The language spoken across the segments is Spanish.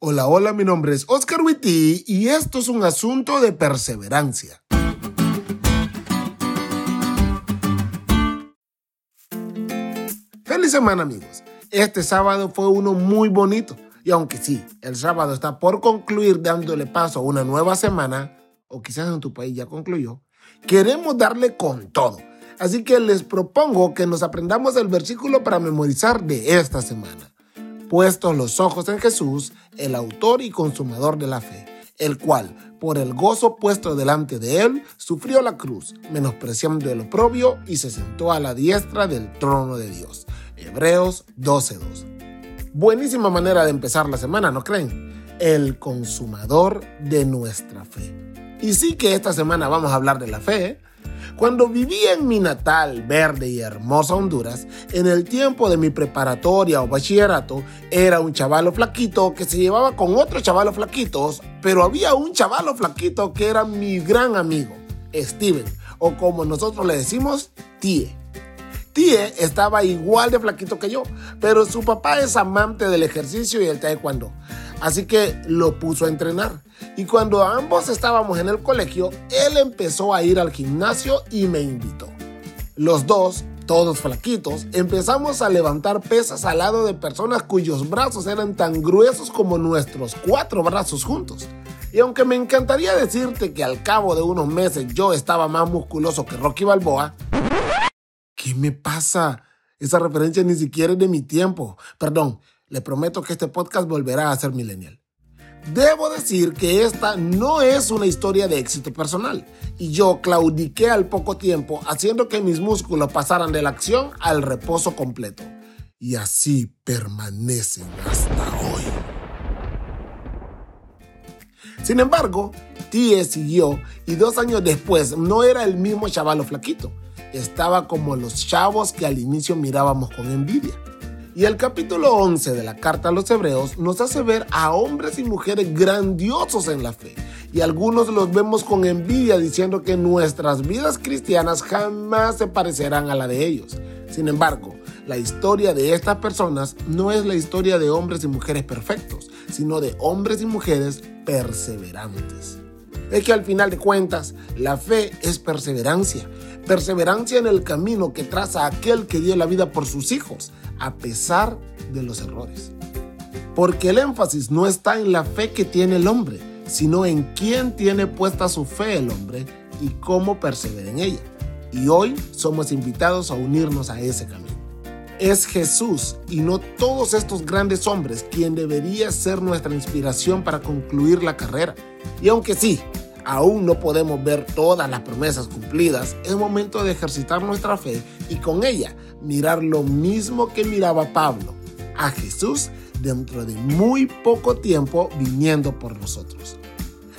Hola, hola, mi nombre es Oscar Witty y esto es un asunto de perseverancia. Feliz semana amigos. Este sábado fue uno muy bonito y aunque sí, el sábado está por concluir dándole paso a una nueva semana, o quizás en tu país ya concluyó, queremos darle con todo. Así que les propongo que nos aprendamos el versículo para memorizar de esta semana puestos los ojos en Jesús, el autor y consumador de la fe, el cual, por el gozo puesto delante de él, sufrió la cruz, menospreciando el oprobio, y se sentó a la diestra del trono de Dios. Hebreos 12.2. Buenísima manera de empezar la semana, ¿no creen? El consumador de nuestra fe. Y sí que esta semana vamos a hablar de la fe. Cuando vivía en mi natal, verde y hermosa Honduras, en el tiempo de mi preparatoria o bachillerato, era un chavalo flaquito que se llevaba con otros chavalos flaquitos, pero había un chavalo flaquito que era mi gran amigo, Steven, o como nosotros le decimos, Tie. Tie estaba igual de flaquito que yo, pero su papá es amante del ejercicio y el taekwondo, así que lo puso a entrenar. Y cuando ambos estábamos en el colegio, él empezó a ir al gimnasio y me invitó. Los dos, todos flaquitos, empezamos a levantar pesas al lado de personas cuyos brazos eran tan gruesos como nuestros cuatro brazos juntos. Y aunque me encantaría decirte que al cabo de unos meses yo estaba más musculoso que Rocky Balboa, ¿qué me pasa? Esa referencia ni siquiera es de mi tiempo. Perdón, le prometo que este podcast volverá a ser millennial. Debo decir que esta no es una historia de éxito personal y yo claudiqué al poco tiempo haciendo que mis músculos pasaran de la acción al reposo completo. Y así permanecen hasta hoy. Sin embargo, Tie siguió y dos años después no era el mismo chavalo flaquito. Estaba como los chavos que al inicio mirábamos con envidia. Y el capítulo 11 de la carta a los hebreos nos hace ver a hombres y mujeres grandiosos en la fe. Y algunos los vemos con envidia diciendo que nuestras vidas cristianas jamás se parecerán a la de ellos. Sin embargo, la historia de estas personas no es la historia de hombres y mujeres perfectos, sino de hombres y mujeres perseverantes. Es que al final de cuentas, la fe es perseverancia. Perseverancia en el camino que traza aquel que dio la vida por sus hijos a pesar de los errores. Porque el énfasis no está en la fe que tiene el hombre, sino en quién tiene puesta su fe el hombre y cómo persevera en ella. Y hoy somos invitados a unirnos a ese camino. Es Jesús y no todos estos grandes hombres quien debería ser nuestra inspiración para concluir la carrera. Y aunque sí, aún no podemos ver todas las promesas cumplidas, es momento de ejercitar nuestra fe y con ella mirar lo mismo que miraba Pablo, a Jesús dentro de muy poco tiempo viniendo por nosotros.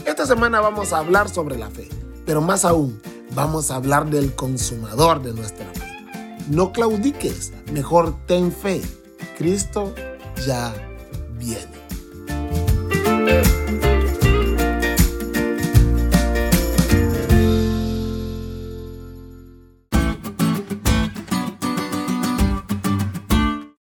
Esta semana vamos a hablar sobre la fe, pero más aún, vamos a hablar del consumador de nuestra fe. No claudiques, mejor ten fe. Cristo ya viene.